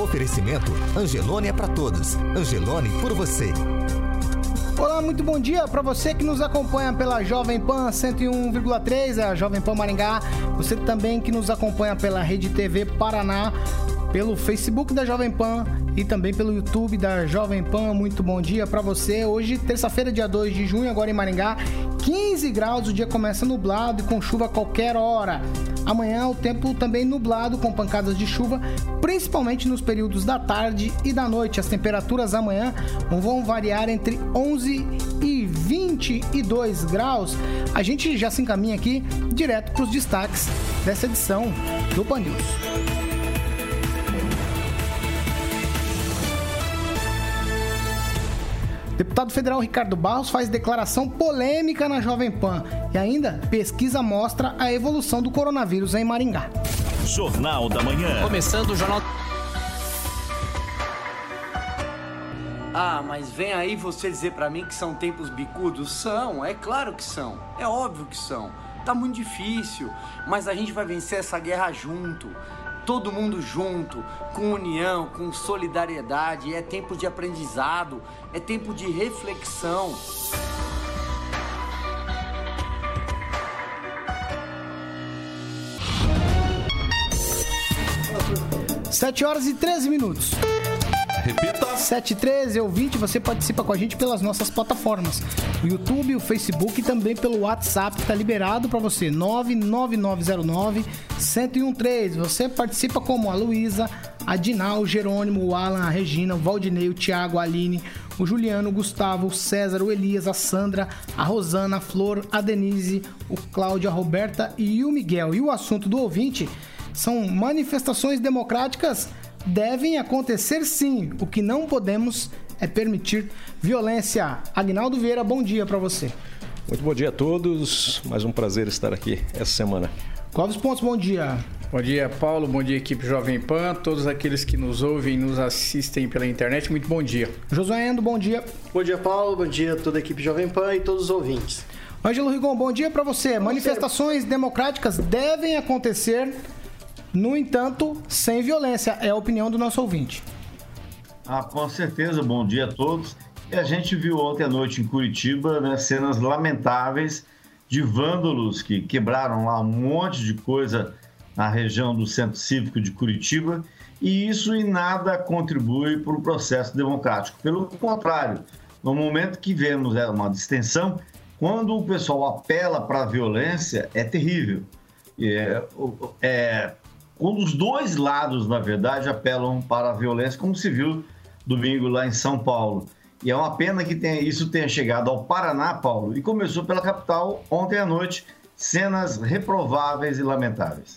Oferecimento Angelone é para todos. Angelone por você. Olá, muito bom dia para você que nos acompanha pela Jovem Pan 101,3, a Jovem Pan Maringá. Você também que nos acompanha pela Rede TV Paraná, pelo Facebook da Jovem Pan e também pelo YouTube da Jovem Pan. Muito bom dia para você. Hoje, terça-feira, dia 2 de junho, agora em Maringá, 15 graus, o dia começa nublado e com chuva a qualquer hora. Amanhã o tempo também nublado com pancadas de chuva, principalmente nos períodos da tarde e da noite. As temperaturas amanhã vão variar entre 11 e 22 graus. A gente já se encaminha aqui direto para os destaques dessa edição do Pan News. Deputado federal Ricardo Barros faz declaração polêmica na Jovem Pan. E ainda, pesquisa mostra a evolução do coronavírus em Maringá. Jornal da Manhã. Começando o Jornal. Ah, mas vem aí você dizer para mim que são tempos bicudos? São, é claro que são. É óbvio que são. Tá muito difícil, mas a gente vai vencer essa guerra junto todo mundo junto, com união, com solidariedade. É tempo de aprendizado, é tempo de reflexão. Sete horas e 13 minutos. Repita. 713 ouvinte, você participa com a gente pelas nossas plataformas. O YouTube, o Facebook e também pelo WhatsApp, tá liberado para você. 99909 1013. Você participa como a Luísa, a Dinal, o Jerônimo, o Alan, a Regina, o Valdinei, o Thiago, a Aline, o Juliano, o Gustavo, o César, o Elias, a Sandra, a Rosana, a Flor, a Denise, o Cláudio, a Roberta e o Miguel. E o assunto do ouvinte são manifestações democráticas devem acontecer sim. O que não podemos é permitir violência. Agnaldo Vieira, bom dia para você. Muito bom dia a todos. Mais um prazer estar aqui essa semana. Clóvis Pontes, bom dia. Bom dia, Paulo. Bom dia, equipe Jovem Pan. Todos aqueles que nos ouvem e nos assistem pela internet, muito bom dia. Josué Endo, bom dia. Bom dia, Paulo. Bom dia a toda a equipe Jovem Pan e todos os ouvintes. Ângelo Rigon, bom dia para você. Manifestações democráticas devem acontecer no entanto, sem violência, é a opinião do nosso ouvinte. Ah, com certeza, bom dia a todos. E a gente viu ontem à noite em Curitiba né, cenas lamentáveis de vândalos que quebraram lá um monte de coisa na região do Centro Cívico de Curitiba, e isso em nada contribui para o processo democrático. Pelo contrário, no momento que vemos é, uma distensão, quando o pessoal apela para a violência, é terrível. É, é, quando os dois lados, na verdade, apelam para a violência, como se viu domingo lá em São Paulo. E é uma pena que tenha, isso tenha chegado ao Paraná, Paulo, e começou pela capital ontem à noite. Cenas reprováveis e lamentáveis.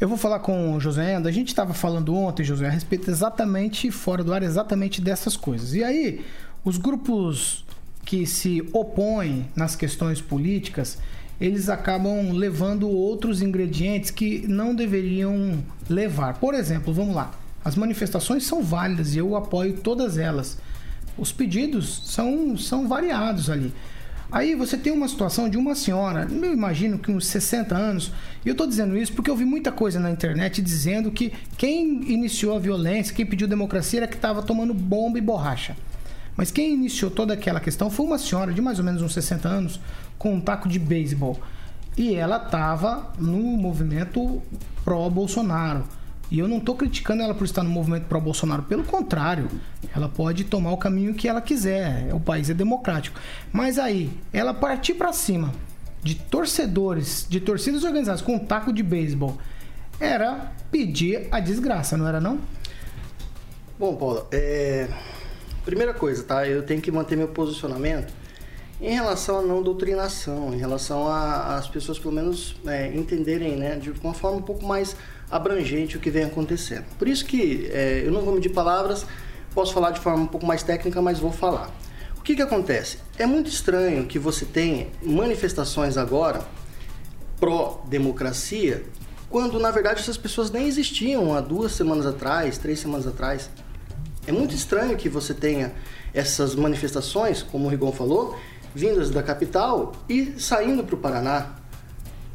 Eu vou falar com o José A gente estava falando ontem, José, a respeito exatamente, fora do ar, exatamente dessas coisas. E aí, os grupos que se opõem nas questões políticas, eles acabam levando outros ingredientes que não deveriam levar. Por exemplo, vamos lá. As manifestações são válidas e eu apoio todas elas. Os pedidos são, são variados ali. Aí você tem uma situação de uma senhora, eu imagino que uns 60 anos, e eu estou dizendo isso porque eu vi muita coisa na internet dizendo que quem iniciou a violência, quem pediu democracia era que estava tomando bomba e borracha. Mas quem iniciou toda aquela questão foi uma senhora de mais ou menos uns 60 anos, com um taco de beisebol. E ela estava no movimento pró-Bolsonaro. E eu não estou criticando ela por estar no movimento pró-Bolsonaro, pelo contrário, ela pode tomar o caminho que ela quiser, o país é democrático. Mas aí, ela partir para cima de torcedores, de torcidas organizadas com um taco de beisebol, era pedir a desgraça, não era não? Bom, Paulo, é... primeira coisa, tá? Eu tenho que manter meu posicionamento Em relação à não doutrinação, em relação às pessoas pelo menos é, entenderem né, de uma forma um pouco mais abrangente o que vem acontecendo. Por isso que é, eu não vou medir palavras, posso falar de forma um pouco mais técnica, mas vou falar. O que, que acontece? É muito estranho que você tenha manifestações agora pró-democracia, quando na verdade essas pessoas nem existiam há duas semanas atrás, três semanas atrás. É muito estranho que você tenha essas manifestações, como o Rigon falou, vindas da capital e saindo para o Paraná.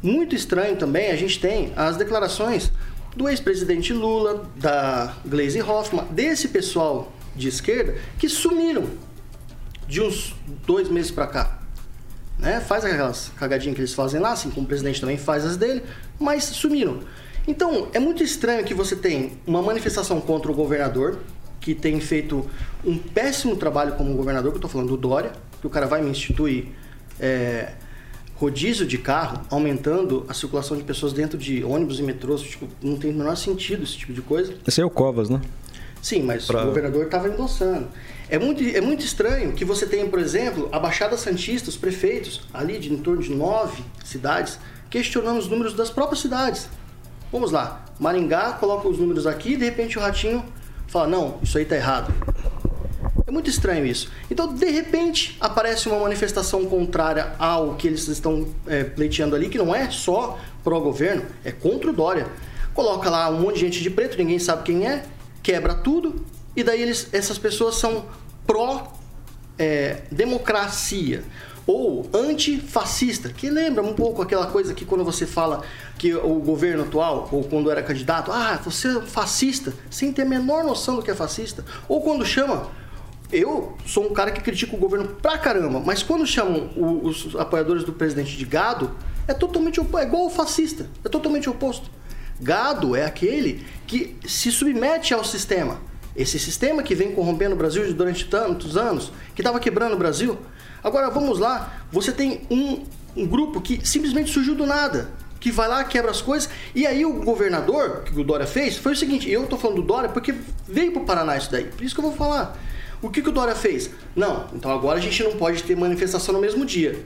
Muito estranho também a gente tem as declarações do ex-presidente Lula, da Glaze Hoffmann, desse pessoal de esquerda que sumiram de uns dois meses para cá. Né? Faz aquelas cagadinhas que eles fazem lá, assim como o presidente também faz as dele, mas sumiram. Então, é muito estranho que você tem uma manifestação contra o governador, que tem feito um péssimo trabalho como governador, que eu estou falando do Dória, que o cara vai me instituir é, rodízio de carro, aumentando a circulação de pessoas dentro de ônibus e metrôs, tipo, não tem o menor sentido esse tipo de coisa. Esse é o Covas, né? Sim, mas pra... o governador estava endossando. É muito, é muito estranho que você tenha, por exemplo, a Baixada Santista, os prefeitos, ali de em torno de nove cidades, questionando os números das próprias cidades. Vamos lá, Maringá coloca os números aqui e de repente o Ratinho fala: não, isso aí está errado. É muito estranho isso. Então, de repente, aparece uma manifestação contrária ao que eles estão é, pleiteando ali, que não é só pró-governo, é contra o Dória. Coloca lá um monte de gente de preto, ninguém sabe quem é, quebra tudo, e daí eles, essas pessoas são pró-democracia. É, ou antifascista, que lembra um pouco aquela coisa que quando você fala que o governo atual, ou quando era candidato, ah, você é fascista, sem ter a menor noção do que é fascista, ou quando chama eu sou um cara que critica o governo pra caramba, mas quando chamam os apoiadores do presidente de gado, é totalmente oposto, é igual o fascista, é totalmente oposto. Gado é aquele que se submete ao sistema. Esse sistema que vem corrompendo o Brasil durante tantos anos, que estava quebrando o Brasil. Agora vamos lá, você tem um, um grupo que simplesmente surgiu do nada, que vai lá, quebra as coisas, e aí o governador, que o Dória fez, foi o seguinte, eu tô falando do Dória porque veio pro Paraná isso daí, por isso que eu vou falar. O que, que o Dória fez? Não, então agora a gente não pode ter manifestação no mesmo dia.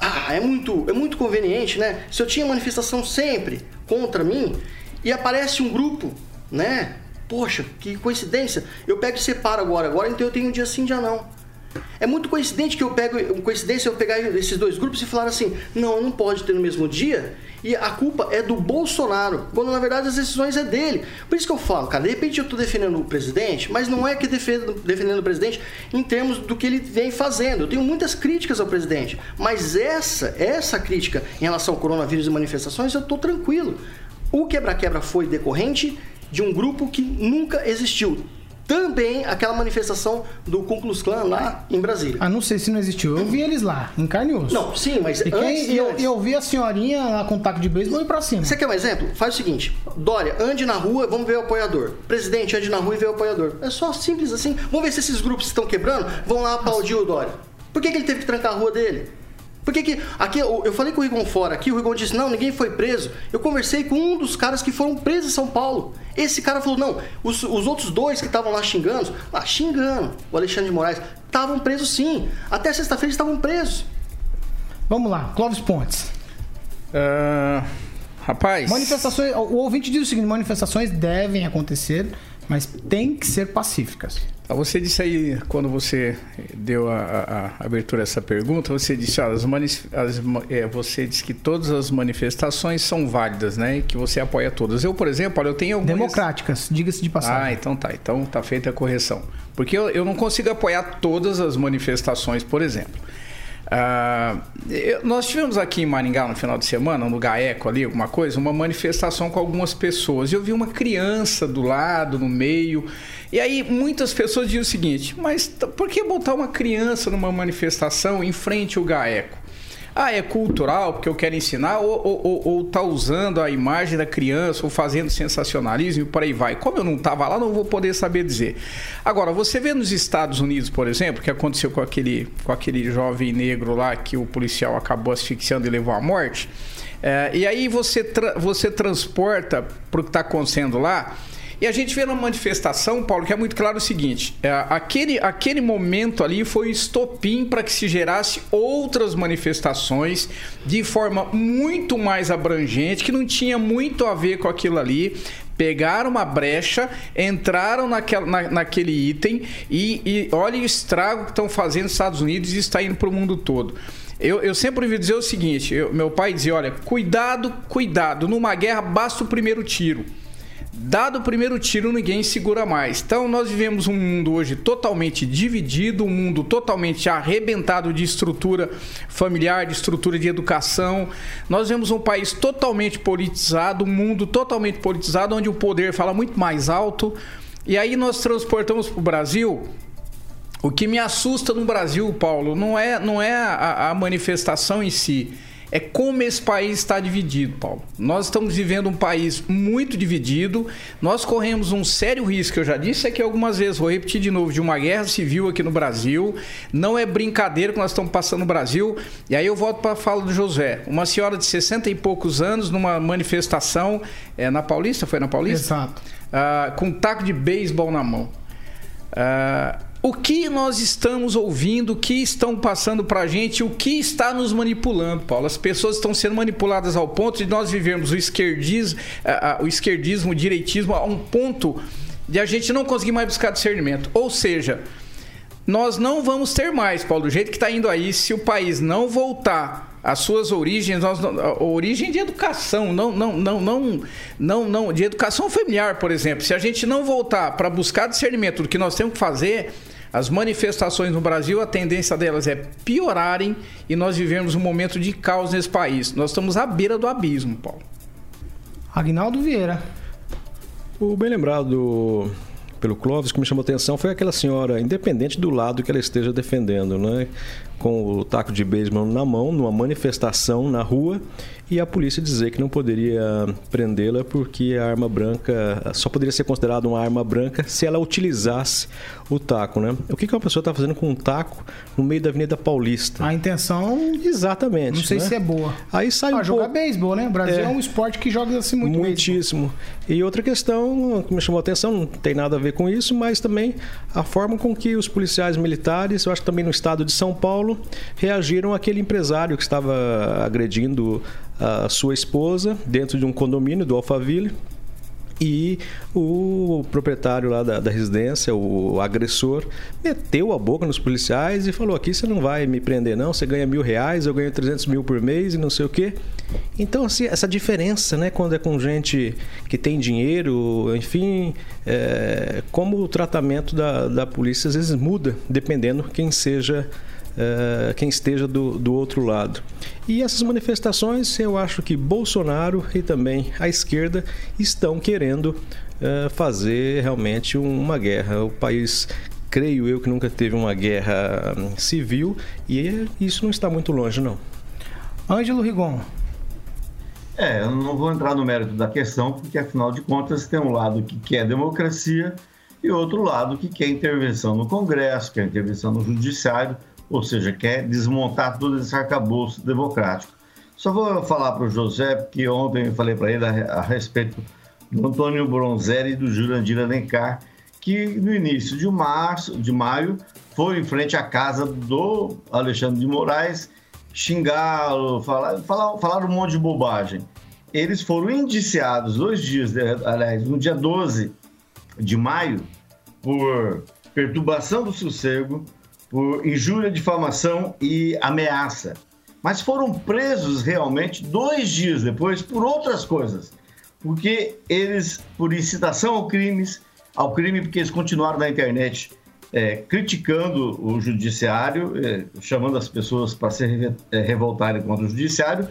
Ah, é muito, é muito conveniente, né? Se eu tinha manifestação sempre contra mim e aparece um grupo, né? Poxa, que coincidência. Eu pego e separo agora. Agora então eu tenho um dia sim, dia não. É muito coincidente que eu pego, coincidência eu pegar esses dois grupos e falar assim: "Não, não pode ter no mesmo dia" e a culpa é do Bolsonaro, quando na verdade as decisões é dele. Por isso que eu falo, cara, de repente eu estou defendendo o presidente, mas não é que defendo, defendendo o presidente em termos do que ele vem fazendo. Eu tenho muitas críticas ao presidente, mas essa, essa crítica em relação ao coronavírus e manifestações, eu estou tranquilo. O quebra-quebra foi decorrente de um grupo que nunca existiu também aquela manifestação do Ku Klux Klan lá em Brasília. Ah, não sei se não existiu. Eu vi eles lá, em carne e osso. Não, sim, mas e antes, eu, eu vi a senhorinha lá com taco de beisebol e pra cima. Você quer um exemplo? Faz o seguinte, Dória, ande na rua, vamos ver o apoiador. Presidente, ande na rua e vê o apoiador. É só simples assim. Vamos ver se esses grupos estão quebrando, vão lá aplaudir o Dória. Por que, que ele teve que trancar a rua dele? Por que, que aqui eu falei com o Rigon fora, aqui o Rigon disse: "Não, ninguém foi preso". Eu conversei com um dos caras que foram presos em São Paulo. Esse cara falou: "Não, os, os outros dois que estavam lá xingando, lá xingando, o Alexandre de Moraes, estavam presos sim. Até sexta-feira estavam presos". Vamos lá, Clóvis Pontes. Uh, rapaz, manifestações, o ouvinte diz o seguinte: manifestações devem acontecer, mas tem que ser pacíficas. Ah, você disse aí, quando você deu a, a, abertura a essa pergunta, você disse, as as, é, você disse que todas as manifestações são válidas, né? E que você apoia todas. Eu, por exemplo, olha, eu tenho algumas... Democráticas, diga-se de passagem. Ah, então tá. Então tá feita a correção. Porque eu, eu não consigo apoiar todas as manifestações, por exemplo. Uh, eu, nós tivemos aqui em Maringá no final de semana, no GAECO ali, alguma coisa, uma manifestação com algumas pessoas. Eu vi uma criança do lado, no meio. E aí muitas pessoas dizem o seguinte: mas por que botar uma criança numa manifestação em frente ao GAECO? Ah, é cultural, porque eu quero ensinar, ou, ou, ou, ou tá usando a imagem da criança, ou fazendo sensacionalismo e por aí vai. Como eu não estava lá, não vou poder saber dizer. Agora, você vê nos Estados Unidos, por exemplo, que aconteceu com aquele, com aquele jovem negro lá que o policial acabou asfixiando e levou à morte. É, e aí você, tra você transporta para o que está acontecendo lá E a gente vê na manifestação, Paulo, que é muito claro o seguinte: é, aquele, aquele momento ali foi estopim para que se gerasse outras manifestações de forma muito mais abrangente, que não tinha muito a ver com aquilo ali pegaram uma brecha, entraram naquela, na, naquele item e, e olha o estrago que estão fazendo nos Estados Unidos e está indo para o mundo todo. Eu, eu sempre ouvi dizer o seguinte: eu, meu pai dizia, olha, cuidado, cuidado, numa guerra basta o primeiro tiro. Dado o primeiro tiro, ninguém segura mais. Então, nós vivemos um mundo hoje totalmente dividido, um mundo totalmente arrebentado de estrutura familiar, de estrutura de educação. Nós vemos um país totalmente politizado, um mundo totalmente politizado, onde o poder fala muito mais alto. E aí nós transportamos para o Brasil. O que me assusta no Brasil, Paulo, não é, não é a, a manifestação em si é como esse país está dividido, Paulo. Nós estamos vivendo um país muito dividido. Nós corremos um sério risco, eu já disse aqui algumas vezes, vou repetir de novo, de uma guerra civil aqui no Brasil. Não é brincadeira que nós estamos passando no Brasil. E aí eu volto para a fala do José. Uma senhora de 60 e poucos anos, numa manifestação é, na Paulista, foi na Paulista? Exato. Ah, com um taco de beisebol na mão. Ah, o que nós estamos ouvindo, o que estão passando para a gente, o que está nos manipulando, Paulo. As pessoas estão sendo manipuladas ao ponto de nós vivermos o esquerdismo, o esquerdismo, o direitismo a um ponto de a gente não conseguir mais buscar discernimento. Ou seja, nós não vamos ter mais, Paulo, do jeito que está indo aí, se o país não voltar às suas origens, nós, a origem de educação, não, não, não, não, não, não, de educação familiar, por exemplo. Se a gente não voltar para buscar discernimento do que nós temos que fazer, as manifestações no Brasil, a tendência delas é piorarem e nós vivemos um momento de caos nesse país. Nós estamos à beira do abismo, Paulo. Agnaldo Vieira. O bem lembrado pelo Clóvis, que me chamou a atenção foi aquela senhora, independente do lado que ela esteja defendendo, né? Com o taco de beisebol na mão, numa manifestação na rua, e a polícia dizer que não poderia prendê-la porque a arma branca só poderia ser considerada uma arma branca se ela utilizasse o taco, né? O que, que uma pessoa está fazendo com um taco no meio da Avenida Paulista? A intenção. Exatamente. Não sei né? se é boa. Aí sai ah, um jogar pouco... beisebol, né? O Brasil é, é um esporte que joga assim muito Muitíssimo. Beisebol. E outra questão que me chamou a atenção, não tem nada a ver com isso, mas também a forma com que os policiais militares, eu acho que também no estado de São Paulo, reagiram àquele empresário que estava agredindo a sua esposa dentro de um condomínio do Alphaville. E o proprietário lá da, da, residência, o agressor, meteu a boca nos policiais e falou: aqui você não vai me prender, não. Você ganha mil reais, eu ganho 300 mil por mês e não sei o quê. Então, assim, essa diferença, né, quando é com gente que tem dinheiro, enfim, é, como o tratamento da, da polícia às vezes muda, dependendo quem seja uh, quem esteja do, do outro lado. E essas manifestações, eu acho que Bolsonaro e também a esquerda estão querendo uh, fazer realmente uma guerra. O país creio eu que nunca teve uma guerra hum, civil e isso não está muito longe, não. Ângelo Rigon. É, eu não vou entrar no mérito da questão, porque afinal de contas tem um lado que quer democracia e outro lado que quer intervenção no Congresso, quer intervenção no Judiciário ou seja, quer desmontar todo esse arcabouço democrático. Só vou falar para o José, porque ontem eu falei para ele a, a, respeito do Antônio Bronzelli e do Jurandir Alencar, que no início de março, de maio, foi em frente à casa do Alexandre de Moraes xingá-lo, falar, falar, falar um monte de bobagem. Eles foram indiciados dois dias, aliás, no dia 12 de maio, por perturbação do sossego, por injúria, difamação e ameaça. Mas foram presos realmente dois dias depois por outras coisas. Porque eles, por incitação ao crimes, ao crime, porque eles continuaram na internet é, criticando o judiciário, é, chamando as pessoas para se é, revoltarem contra o judiciário,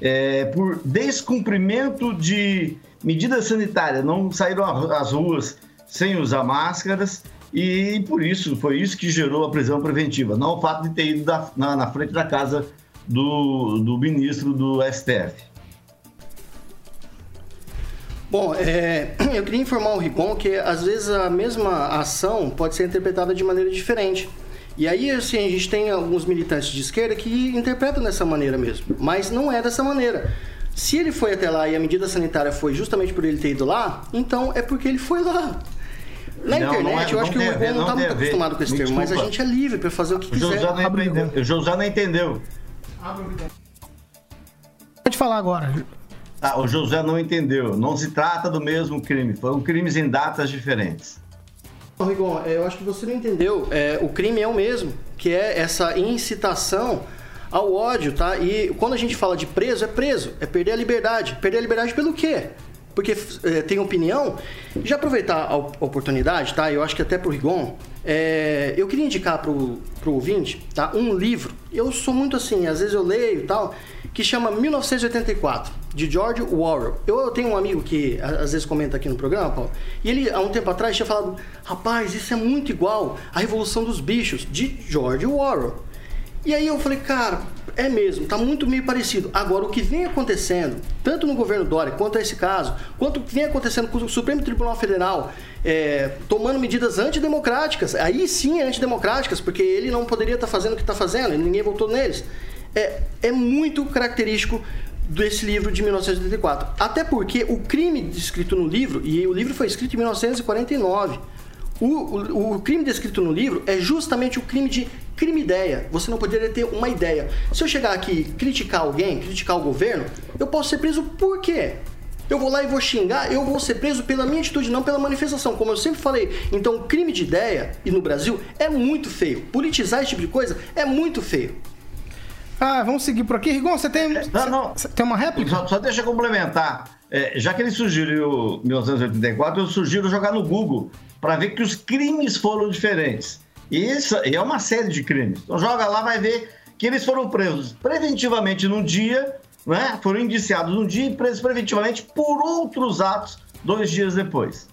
é, por descumprimento de medidas sanitárias, não saíram às ruas sem usar máscaras e por isso, foi isso que gerou a prisão preventiva, não o fato de ter ido da, na, na, frente da casa do, do ministro do STF. Bom, é, eu queria informar o Rigon que às vezes a mesma ação pode ser interpretada de maneira diferente. E aí, assim, a gente tem alguns militantes de esquerda que interpretam dessa maneira mesmo, mas não é dessa maneira. Se ele foi até lá e a medida sanitária foi justamente por ele ter ido lá, então é porque ele foi lá. Na Não, internet, não é- eu acho que o Igor não está muito ver. acostumado com esse Me termo, mas a desculpa. gente é livre para fazer o que O quiser. José, não entendeu. José não entendeu. Pode falar agora. Ah, o José não entendeu. Não se trata do mesmo crime. Foram crimes em datas diferentes. Rigon, é, eu acho que você não entendeu. É, o crime é o mesmo, que é essa incitação ao ódio, tá? E quando a gente fala de preso, é preso, é perder a liberdade. Perder a liberdade pelo quê? Porque é, tem opinião. Já aproveitar a op- oportunidade, tá? Eu acho que até pro Rigon, é, eu queria indicar pro, pro ouvinte, tá? Um livro. Eu sou muito assim, às vezes eu leio e tal, que chama 1984, de George Orwell. Eu, eu tenho um amigo que às vezes comenta aqui no programa, Paulo, e ele, há um tempo atrás, tinha falado: rapaz, isso é muito igual à Revolução dos Bichos, de George Orwell. E aí eu falei, cara, é mesmo, tá muito meio parecido. Agora, o que vem acontecendo, tanto no governo Dória quanto a esse caso, quanto o que vem acontecendo com o Supremo Tribunal Federal é, tomando medidas antidemocráticas, aí sim é antidemocráticas, porque ele não poderia estar fazendo o que está fazendo, ninguém votou neles. É, é muito característico desse livro de 1984. Até porque o crime descrito no livro, e o livro foi escrito em 1949, o, o, o crime descrito no livro é justamente o crime de crime-ideia. Você não poderia ter uma ideia. Se eu chegar aqui e criticar alguém, criticar o governo, eu posso ser preso por quê? Eu vou lá e vou xingar, eu vou ser preso pela minha atitude, não pela manifestação, como eu sempre falei. Então, crime de ideia, e no Brasil, é muito feio. Politizar esse tipo de coisa é muito feio. Ah, vamos seguir por aqui. Rigon, você tem, Não, não. você tem uma réplica? Só, só deixa eu complementar. É, já que ele sugeriu 1984, eu sugiro jogar no Google para ver que os crimes foram diferentes. E isso é uma série de crimes. Então joga lá, vai ver que eles foram presos preventivamente num dia, né? foram indiciados num dia e presos preventivamente por outros atos dois dias depois.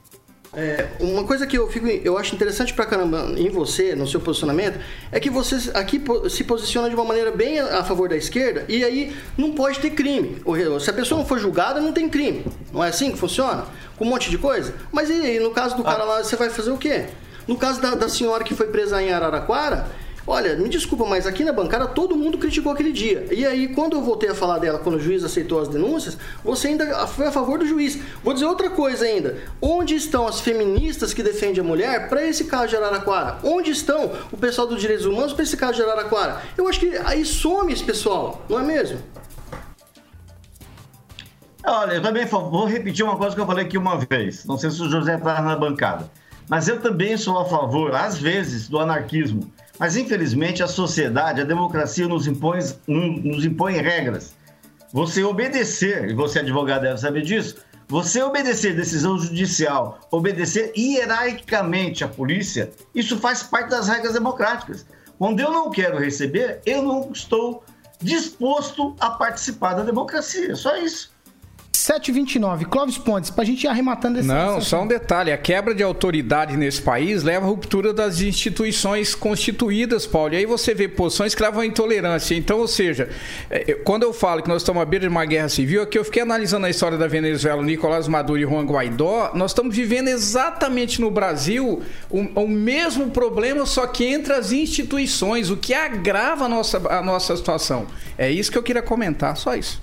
É, uma coisa que eu fico, eu acho interessante pra caramba em você, no seu posicionamento, é que você aqui se posiciona de uma maneira bem a, favor da esquerda e aí não pode ter crime. Se a pessoa não for julgada, não tem crime. Não é assim que funciona? Com um monte de coisa? Mas e no caso do cara lá, você vai fazer o quê? No caso da, da senhora que foi presa em Araraquara, olha, me desculpa, mas aqui na bancada todo mundo criticou aquele dia. E aí, quando eu voltei a falar dela, quando o juiz aceitou as denúncias, você ainda foi a favor do juiz. Vou dizer outra coisa ainda. Onde estão as feministas que defendem a mulher para esse caso de Araraquara? Onde estão o pessoal dos direitos humanos para esse caso de Araraquara? Eu acho que aí some esse pessoal, não é mesmo? Olha, eu também vou repetir uma coisa que eu falei aqui uma vez. Não sei se o José está na bancada. Mas eu também sou a favor, às vezes, do anarquismo. Mas, infelizmente, a sociedade, a democracia nos impõe, nos impõe regras. Você obedecer, e você advogado deve saber disso, você obedecer decisão judicial, obedecer hierarquicamente à polícia, isso faz parte das regras democráticas. Quando eu não quero receber, eu não estou disposto a participar da democracia. Só isso. 729, Clóvis Pontes, pra gente ir arrematando esse Não, só um detalhe. A quebra de autoridade nesse país leva à ruptura das instituições constituídas, Paulo. E aí você vê posições que levam à intolerância. Então, ou seja, é, quando eu falo que nós estamos à beira de uma guerra civil, aqui eu fiquei analisando a história da Venezuela, Nicolás Maduro e Juan Guaidó. Nós estamos vivendo exatamente no Brasil o, o mesmo problema, só que entre as instituições, o que agrava a nossa, a nossa situação. É isso que eu queria comentar, só isso.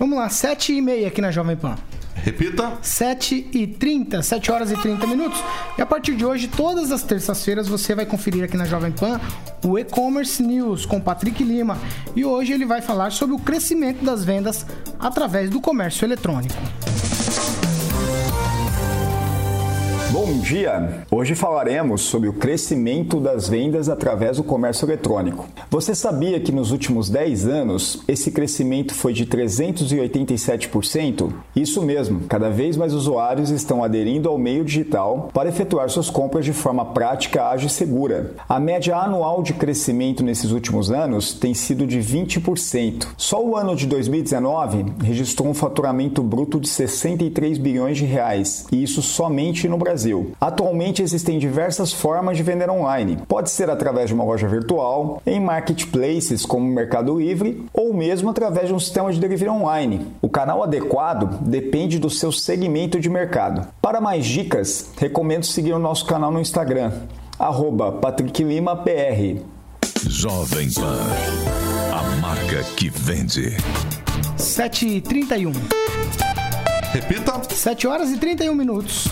Vamos lá, 7 e meia aqui na Jovem Pan. Repita. 7 e 30, 7 horas e 30 minutos. E a partir de hoje, todas as terças-feiras, você vai conferir aqui na Jovem Pan o E-Commerce News com Patrick Lima. E hoje ele vai falar sobre o crescimento das vendas através do comércio eletrônico. Bom dia! Hoje falaremos sobre o crescimento das vendas através do comércio eletrônico. Você sabia que nos últimos 10 anos esse crescimento foi de 387%? Isso mesmo, cada vez mais usuários estão aderindo ao meio digital para efetuar suas compras de forma prática, ágil e segura. A média anual de crescimento nesses últimos anos tem sido de 20%. Só o ano de 2019 registrou um faturamento bruto de 63 bilhões de reais, e isso somente no Brasil. Atualmente existem diversas formas de vender online. Pode ser através de uma loja virtual, em marketplaces como o Mercado Livre ou mesmo através de um sistema de delivery online. O canal adequado depende do seu segmento de mercado. Para mais dicas, recomendo seguir o nosso canal no Instagram, arroba patricklimapr. Jovem Pan. A marca que vende. 7h31. Repita. 7 horas e 31 minutos.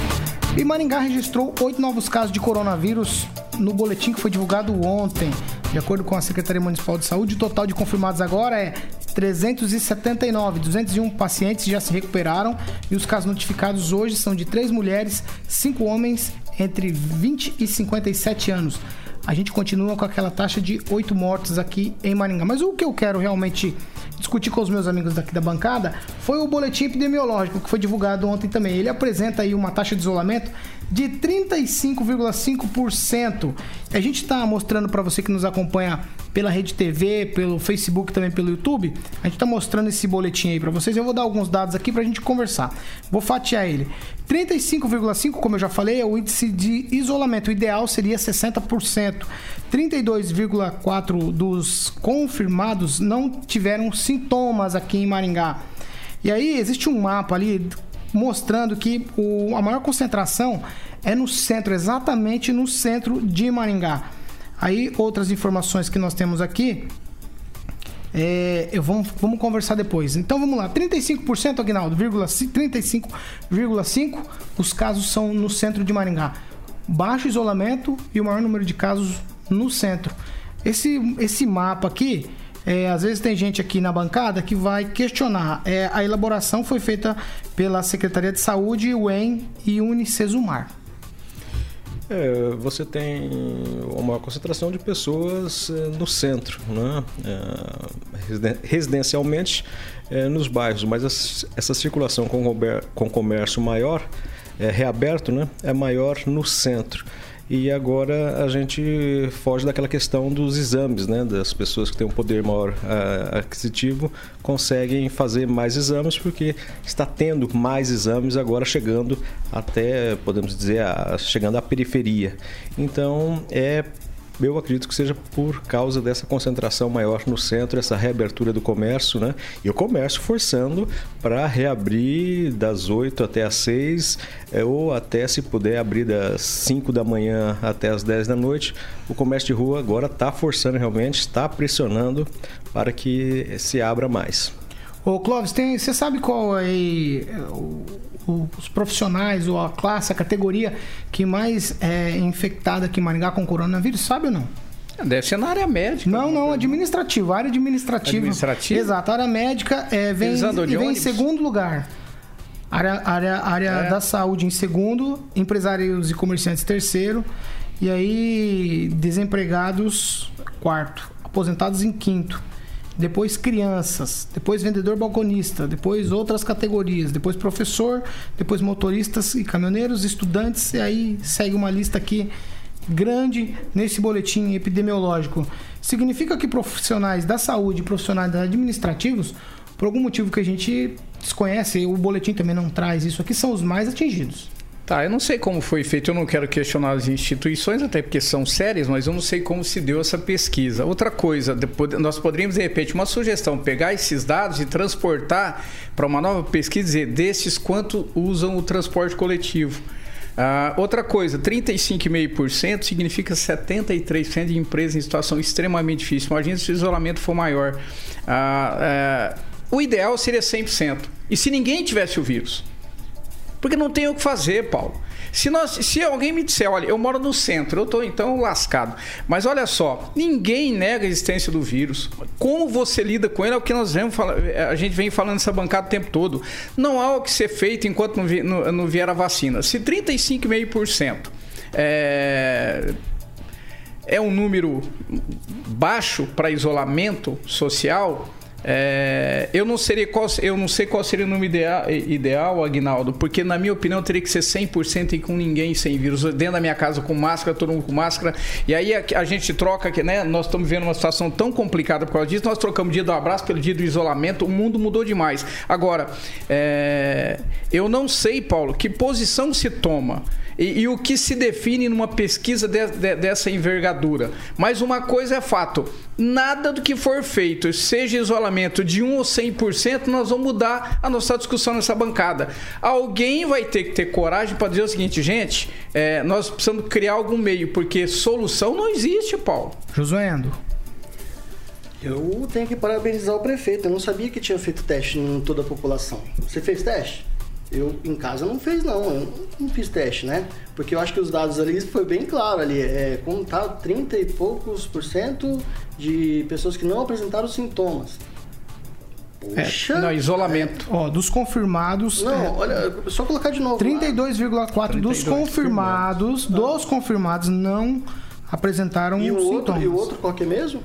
E Maringá registrou oito novos casos de coronavírus no boletim que foi divulgado ontem. De acordo com a Secretaria Municipal de Saúde, o total de confirmados agora é 379. 201 pacientes já se recuperaram e os casos notificados hoje são de três mulheres, cinco homens entre 20 e 57 anos. A gente continua com aquela taxa de oito mortes aqui em Maringá. Mas o que eu quero realmente discutir com os meus amigos daqui da bancada foi o boletim epidemiológico que foi divulgado ontem também. Ele apresenta aí uma taxa de isolamento de 35,5%. A gente está mostrando para você que nos acompanha pela Rede TV, pelo Facebook, também pelo YouTube. A gente está mostrando esse boletim aí para vocês. Eu vou dar alguns dados aqui para a gente conversar. Vou fatiar ele. 35,5, como eu já falei, é o índice de isolamento. O ideal seria 60%. 32,4 dos confirmados não tiveram sintomas aqui em Maringá. E aí existe um mapa ali mostrando que o, a maior concentração é no centro, exatamente no centro de Maringá. Aí outras informações que nós temos aqui, é, eu vamos, vamos conversar depois. Então vamos lá, 35%, Aguinaldo, 35,5% os casos são no centro de Maringá. Baixo isolamento e o maior número de casos no centro. Esse, esse mapa aqui, é, às vezes tem gente aqui na bancada que vai questionar. É, a elaboração foi feita pela Secretaria de Saúde, UEM e Unicesumar. É, você tem uma concentração de pessoas é, no centro, né? É, residencialmente é, nos bairros, mas essa circulação com, com comércio maior, reaberto, né? é maior no centro. E agora a gente foge daquela questão dos exames, né? Das pessoas que têm um poder maior uh, aquisitivo conseguem fazer mais exames porque está tendo mais exames agora chegando até, podemos dizer, a, chegando à periferia. Então é eu acredito que seja por causa dessa concentração maior no centro, essa reabertura do comércio, né? E o comércio forçando para reabrir das 8 até as 6, é, ou até, se puder, abrir das 5 da manhã até as 10 da noite. O comércio de rua agora está forçando realmente, está pressionando para que se abra mais. Ô Clóvis, tem, você sabe qual é os profissionais ou a classe, a categoria que mais é infectada aqui em Maringá com coronavírus? Sabe ou não? Deve ser na área médica. Não, não, administrativa, área administrativa. Administrativa? Exato, a área médica é, vem, vem em segundo lugar. Área, área, área é. da saúde em segundo, empresários e comerciantes terceiro, e aí desempregados quarto, aposentados em quinto depois crianças, depois vendedor balconista, depois outras categorias, depois professor, depois motoristas e caminhoneiros, estudantes, e aí segue uma lista aqui grande nesse boletim epidemiológico. Significa que profissionais da saúde, profissionais administrativos, por algum motivo que a gente desconhece, o boletim também não traz isso aqui, são os mais atingidos. Tá, eu não sei como foi feito, eu não quero questionar as instituições, até porque são sérias, mas eu não sei como se deu essa pesquisa. Outra coisa, depois, nós poderíamos, de repente, uma sugestão, pegar esses dados e transportar para uma nova pesquisa, dizer desses quanto usam o transporte coletivo. Ah, outra coisa, 35,5% significa 73% de empresas em situação extremamente difícil. Imagina se o isolamento for maior. Ah, é, o ideal seria 100%. E se ninguém tivesse o vírus? Porque não tem o que fazer, Paulo. Se, nós, se alguém me disser, olha, eu moro no centro, eu estou então lascado. Mas olha só, ninguém nega a existência do vírus. Como você lida com ele é o que nós vemos a gente vem falando nessa bancada o tempo todo. Não há o que ser feito enquanto não, vi, não, não vier a vacina. Se 35,5% é, é um número baixo para isolamento social, é, eu não seria qual, eu não sei qual seria o número ideal, ideal, Agnaldo, porque na minha opinião teria que ser 100% e com ninguém sem vírus. Dentro da minha casa com máscara, todo mundo com máscara. E aí a, a gente troca, que, né? Nós estamos vivendo uma situação tão complicada por causa disso. Nós trocamos o dia do abraço pelo dia do isolamento. O mundo mudou demais. Agora, é, eu não sei, Paulo, que posição se toma e, e o que se define numa pesquisa de, de, dessa envergadura. Mas uma coisa é fato: nada do que for feito, seja isolamento de 1 ou 100%, nós vamos mudar a nossa discussão nessa bancada. Alguém vai ter que ter coragem para dizer o seguinte, gente, é, nós precisamos criar algum meio, porque solução não existe, Paulo. Josué Endo. Eu tenho que parabenizar o prefeito. Eu não sabia que tinha feito teste em toda a população. Você fez teste? Eu em casa não fez não, eu não fiz teste, né? Porque eu acho que os dados ali foi bem claro ali, é como tá 30 e poucos por cento de pessoas que não apresentaram sintomas. Poxa. É, não, isolamento. Ó, dos confirmados. Não, é, olha, só colocar de novo. 32,4 dos confirmados, dos confirmados não apresentaram E o outro, sintomas. e o outro qual que é mesmo?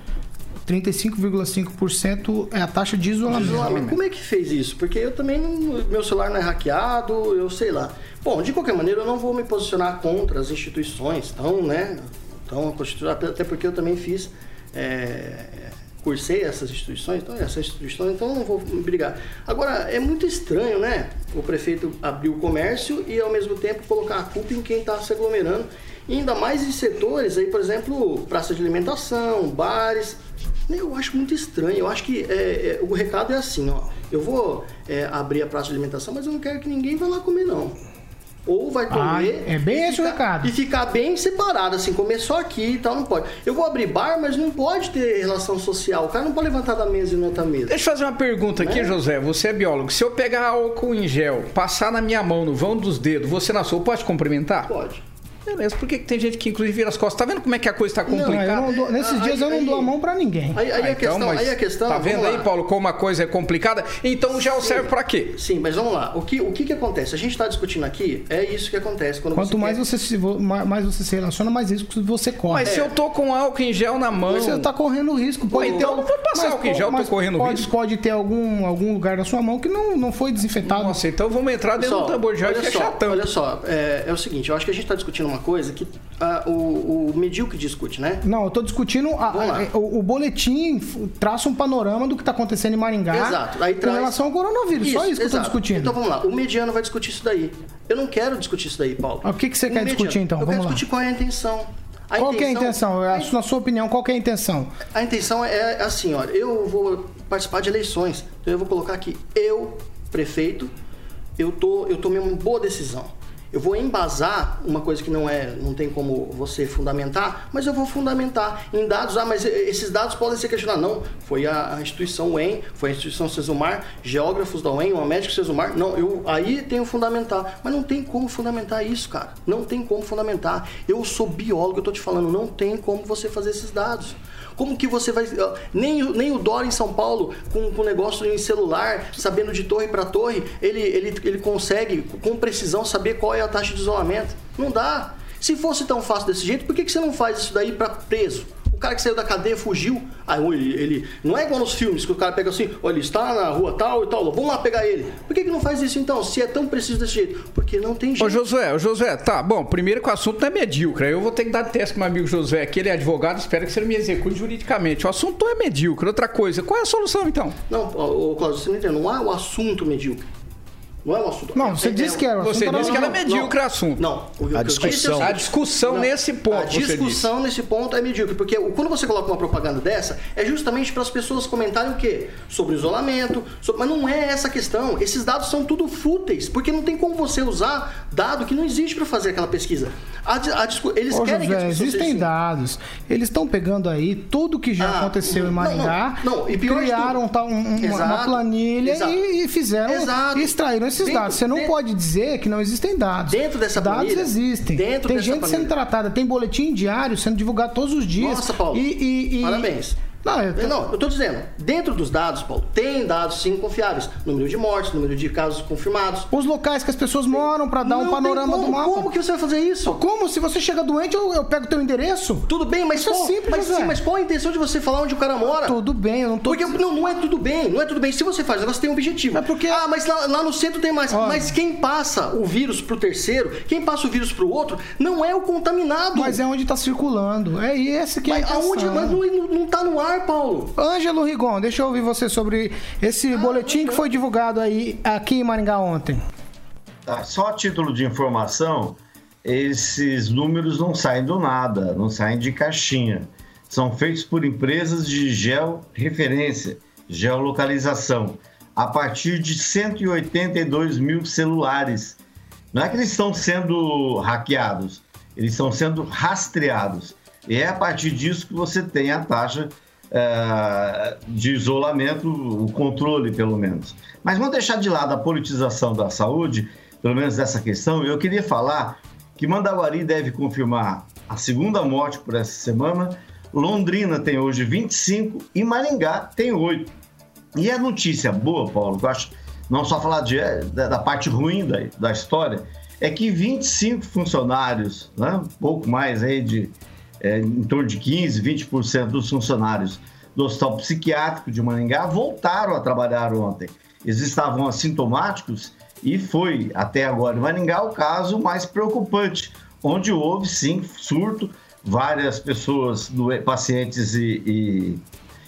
35,5% é a taxa de isolamento. Isolamento. Como é que fez isso? Porque eu também não, meu celular não é hackeado, eu sei lá. Bom, de qualquer maneira, eu não vou me posicionar contra as instituições, então, né? Então, até porque eu também fiz, é, cursei essas instituições, então essas instituições, então não vou brigar. Agora, é muito estranho, né? O prefeito abrir o comércio e ao mesmo tempo colocar a culpa em quem está se aglomerando. Ainda mais em setores aí, por exemplo, praça de alimentação, bares. Eu acho muito estranho. Eu acho que é, é, o recado é assim, ó. Eu vou é, abrir a praça de alimentação, mas eu não quero que ninguém vá lá comer, não. Ou vai comer. Ah, é bem e esse o ficar- recado. E ficar bem separado, assim, comer só aqui e tal, não pode. Eu vou abrir bar, mas não pode ter relação social. O cara não pode levantar da mesa e na outra mesa. Deixa eu fazer uma pergunta aqui, Né? José. Você é biólogo. Se eu pegar álcool em gel, passar na minha mão, no vão dos dedos, você na sua, pode cumprimentar? Pode. Beleza, por que, que tem gente que inclusive vira as costas? Tá vendo como é que a coisa tá complicada? não dou- nesses Aí- dias eu não aí- dou a mão pra ninguém. Aí, aí Ah, a questão, mas aí a questão. Tá vendo aí. Paulo, como a coisa é complicada? Então o gel serve pra quê? Sim, mas vamos lá. O que, o que, que acontece? A gente está discutindo aqui, é isso que acontece. Quando Quanto você mais quer- você, se, mais você se relaciona, mais risco você corre. Mas se eu tô com álcool em gel na mão. Você tá correndo risco. Pode Pô, ter então algum- eu não vou passar mas álcool em gel, eu tô mas correndo pode, risco. Pode ter algum, algum lugar na sua mão que não, não foi desinfetado. Nossa, então vamos entrar dentro do tambor de gel e olha fechar só, a tampa. olha só, é, é o seguinte, eu acho que a gente está discutindo uma coisa que ah, o, o medíocre discute, né? Não, eu tô discutindo. a- a- o, o boletim traça um panorama do que tá acontecendo em Maringá Exato. Aí com traz... relação ao coronavírus. Só isso que eu tô exato. discutindo. Então vamos lá, o mediano vai discutir isso daí. Eu não quero discutir isso daí, Paulo. O que que você quer mediano. discutir, então? Eu Vamos quero lá. discutir qual é a intenção. A qual que é a intenção? A- Na sua opinião, qual que é a intenção? A intenção é assim, olha, eu vou participar de eleições, então eu vou colocar aqui, eu, prefeito, eu, tô, eu tomei uma boa decisão. Eu vou embasar uma coisa que não é, não tem como você fundamentar, mas eu vou fundamentar em dados. Ah, mas esses dados podem ser questionados. Não, foi a, instituição UEM, foi a instituição Cesumar, geógrafos da UEM, uma médica Cesumar. Não, eu aí tenho fundamentar, mas não tem como fundamentar isso, cara. Não tem como fundamentar. Eu sou biólogo, eu tô te falando, não tem como você fazer esses dados. Como que você vai. Nem, o- nem o Dória em São Paulo, com, com negócio em celular, sabendo de torre para torre, ele, ele, ele consegue com precisão saber qual é a taxa de isolamento. Não dá. Se fosse tão fácil desse jeito, por que, que você não faz isso daí para preso? O cara que saiu da cadeia fugiu. Aí ele, Não é igual nos filmes que o cara pega assim, olha, ele está na rua tal e tal, vamos lá pegar ele. Por que, que não faz isso então, se é tão preciso desse jeito? Porque não tem jeito. Ô Josué, ô Josué, tá, bom, primeiro que o assunto não é medíocre. Eu vou ter que dar teste com meu amigo Josué, que ele é advogado, espero que você me execute juridicamente. O assunto não é medíocre. Outra coisa, qual é a solução então? Não, ô, ô, Cláudio, você não entende, não é o assunto medíocre. Não é o assunto. Não, você É- disse é- que era o Você assunto disse que era não, medíocre o assunto. Não, o que A é discussão. seguinte, A discussão nesse ponto, A discussão nesse ponto é medíocre, porque quando você coloca uma propaganda dessa, é justamente para as pessoas comentarem o quê? Sobre isolamento, sobre- mas não é essa a questão. Esses dados são tudo fúteis, porque não tem como você usar dado que não existe para fazer aquela pesquisa. A a discu- eles Ô, querem que José, as pessoas existem sejam- dados. Eles estão pegando aí tudo que já Ah, aconteceu em não, Maringá, não, não, e criaram tudo. tá, um- um- uma, Exato, uma planilha exato. e, e fizeram, Exato. e extraíram esses Dentro- dados. Você não dentro- pode dizer que não existem dados. Dentro dessa dados planilha, existem. dentro tem gente planilha. sendo tratada, tem boletim diário sendo divulgado todos os dias. Nossa, Paulo. E, e- e- Parabéns. Não, eu tô- Não, eu tô dizendo, dentro dos dados, Paulo, tem dados sim confiáveis. Número de mortes, número de casos confirmados. Os locais que as pessoas moram para dar Não um panorama como, do mapa. Como que você vai fazer isso? Como? Se você chega doente, eu, eu pego teu endereço? Tudo bem, mas Isso é qual, simples, mas, sim, mas qual a intenção de você falar onde o cara mora? Tudo bem, eu não tô. Porque não, não é tudo bem, não é tudo bem. Se você faz, você tem um objetivo. É porque- Ah, mas lá, lá no centro tem mais. Ó. Mas quem passa o vírus pro terceiro, quem passa o vírus pro outro, não é o contaminado. Mas é onde tá circulando. É esse que é a Mas aonde? intenção. Mas não, não tá no ar, Paulo. Ângelo Rigon, deixa eu ouvir você sobre esse boletim que foi divulgado aí aqui em Maringá ontem. Tá, só a título de informação, esses números não saem do nada, não saem de caixinha. São feitos por empresas de georreferência, geolocalização, a partir de 182 mil celulares. Não é que eles estão sendo hackeados, eles estão sendo rastreados. E é a partir disso que você tem a taxa é, de isolamento, o controle, pelo menos. Mas vamos deixar de lado a politização da saúde, pelo menos dessa questão. Eu queria falar que Mandaguari deve confirmar a segunda morte por essa semana. Londrina tem hoje 25 e Maringá tem 8. E a notícia boa, Paulo, que eu acho, não só falar de, da, da parte ruim da, da história, é que 25 funcionários, né, um pouco mais aí de é, em torno de 15, 20% dos funcionários do Hospital Psiquiátrico de Maringá voltaram a trabalhar ontem. Eles estavam assintomáticos e foi, até agora em Maringá, o caso mais preocupante, onde houve sim surto, várias pessoas, pacientes e, e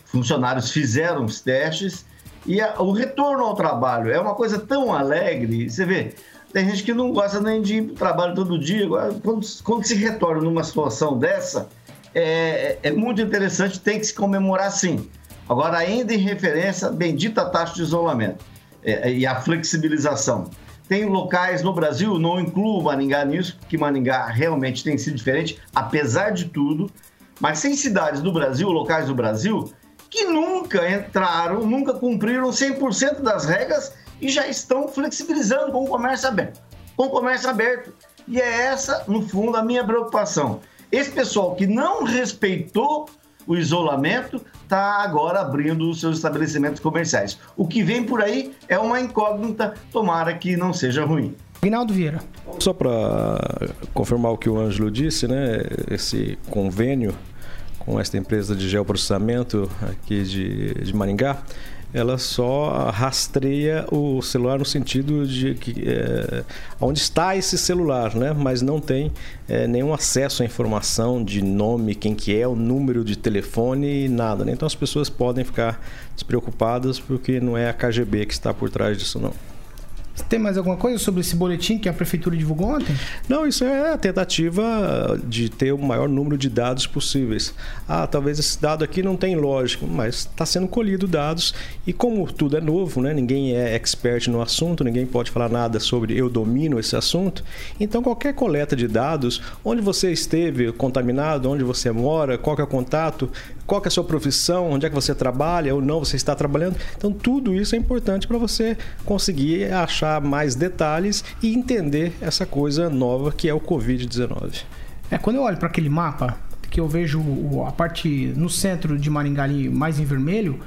funcionários fizeram os testes e a, o retorno ao trabalho é uma coisa tão alegre. Você vê, tem gente que não gosta nem de ir para o trabalho todo dia. Quando, quando se retorna numa situação dessa, é, é, muito interessante, tem que se comemorar sim. Agora, ainda em referência bendita taxa de isolamento é, e a flexibilização. Tem locais no Brasil, não incluo Maringá nisso, porque Maringá realmente tem sido diferente, apesar de tudo, mas tem cidades do Brasil, locais do Brasil, que nunca entraram, nunca cumpriram 100% das regras e já estão flexibilizando com o comércio aberto. Com o comércio aberto. E é essa, no fundo, a minha preocupação. Esse pessoal que não respeitou o isolamento está agora abrindo os seus estabelecimentos comerciais. O que vem por aí é uma incógnita, tomara que não seja ruim. Rinaldo Vieira. Só para confirmar o que o Ângelo disse, né? Esse convênio com esta empresa de geoprocessamento aqui de, de Maringá, ela só rastreia o celular no sentido de que é, onde está esse celular, né? Mas não tem é, nenhum acesso à informação de nome, quem que é, o número de telefone, nada. Né? Então as pessoas podem ficar despreocupadas porque não é a KGB que está por trás disso não. Tem mais alguma coisa sobre esse boletim que a prefeitura divulgou ontem? Não, isso é a tentativa de ter o maior número de dados possíveis. Ah, talvez esse dado aqui não tem lógica, mas está sendo colhido dados e como tudo é novo, né? Ninguém é expert no assunto, ninguém pode falar nada sobre eu domino esse assunto. Então qualquer coleta de dados, onde você esteve contaminado, onde você mora, qual é o contato, qual é a sua profissão, onde é que você trabalha ou não você está trabalhando. Então tudo isso é importante para você conseguir achar mais detalhes e entender essa coisa nova que é o Covid-19. É, quando eu olho para aquele mapa, que eu vejo a parte no centro de Maringá ali mais em vermelho,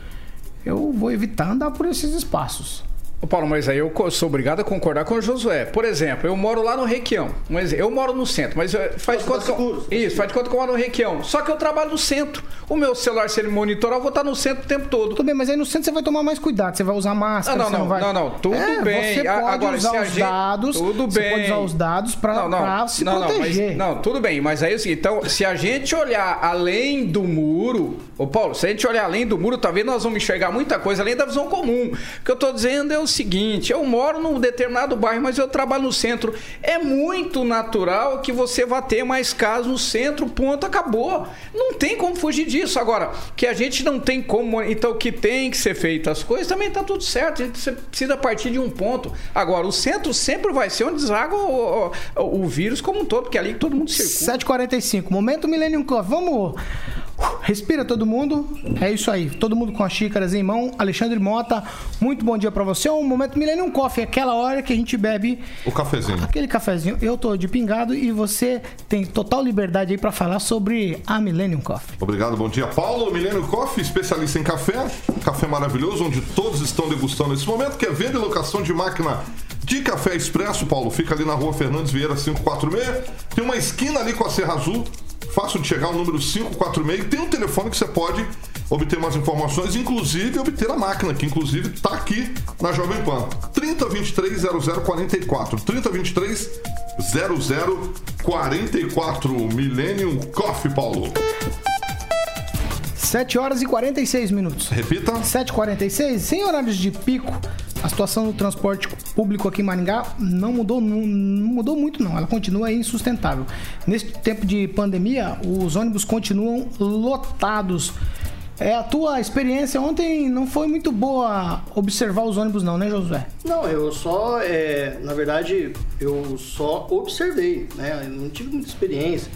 eu vou evitar andar por esses espaços. Ô Paulo, mas aí eu sou obrigado a concordar com o Josué. Por exemplo, eu moro lá no Requião. Eu moro no centro, mas faz de conta que eu... Isso, faz de conta que eu moro no Requião. Só que eu trabalho no centro. O meu celular, se ele monitorar, eu vou estar no centro o tempo todo. Tudo bem, mas aí no centro você vai tomar mais cuidado. Você vai usar máscara, não, não, não, não, vai... não, não, tudo é, bem. Você pode Agora, usar os gente... dados. Tudo você bem. pode usar os dados para não, não, se não, proteger. Não, mas, não, tudo bem, mas aí é então, se a gente olhar além do muro, ô Paulo, se a gente olhar além do muro, talvez nós vamos enxergar muita coisa além da visão comum. O que eu tô dizendo é o seguinte, eu moro num determinado bairro, mas eu trabalho no centro. É muito natural que você vá ter mais casos no centro, ponto, acabou. Não tem como fugir disso. Agora, que a gente não tem como, então que tem que ser feito as coisas, também tá tudo certo. A gente precisa partir de um ponto. Agora, o centro sempre vai ser onde deságua o, o, o vírus como um todo, porque é ali que todo mundo circula. 7h45, momento Millennium Coffee. Vamos Respira todo mundo. É isso aí. Todo mundo com as xícaras em mão. Alexandre Mota, muito bom dia para você. É um momento Millennium Coffee, aquela hora que a gente bebe o cafezinho. Aquele cafezinho. Eu tô de pingado e você tem total liberdade aí para falar sobre a Millennium Coffee. Obrigado, bom dia, Paulo. Millennium Coffee, especialista em café. Café maravilhoso, onde todos estão degustando nesse momento, que é venda e locação de máquina de café expresso, Paulo. Fica ali na rua Fernandes Vieira 546. Tem uma esquina ali com a Serra Azul fácil de chegar, o número 546. Tem um telefone que você pode obter mais informações, inclusive obter a máquina, que inclusive está aqui na Jovem Pan. 3023 0044. 3023 0044. Millennium Coffee, Paulo. 7 horas e 46 minutos. Repita. 7h46, sem horários de pico. A situação do transporte público aqui em Maringá não mudou, não, mudou muito, não. Ela continua insustentável. Nesse tempo de pandemia, os ônibus continuam lotados. É, a tua experiência ontem não foi muito boa observar os ônibus, não, né, Josué? Não, eu só, é, na verdade, eu só observei, né? Eu não tive muita experiência.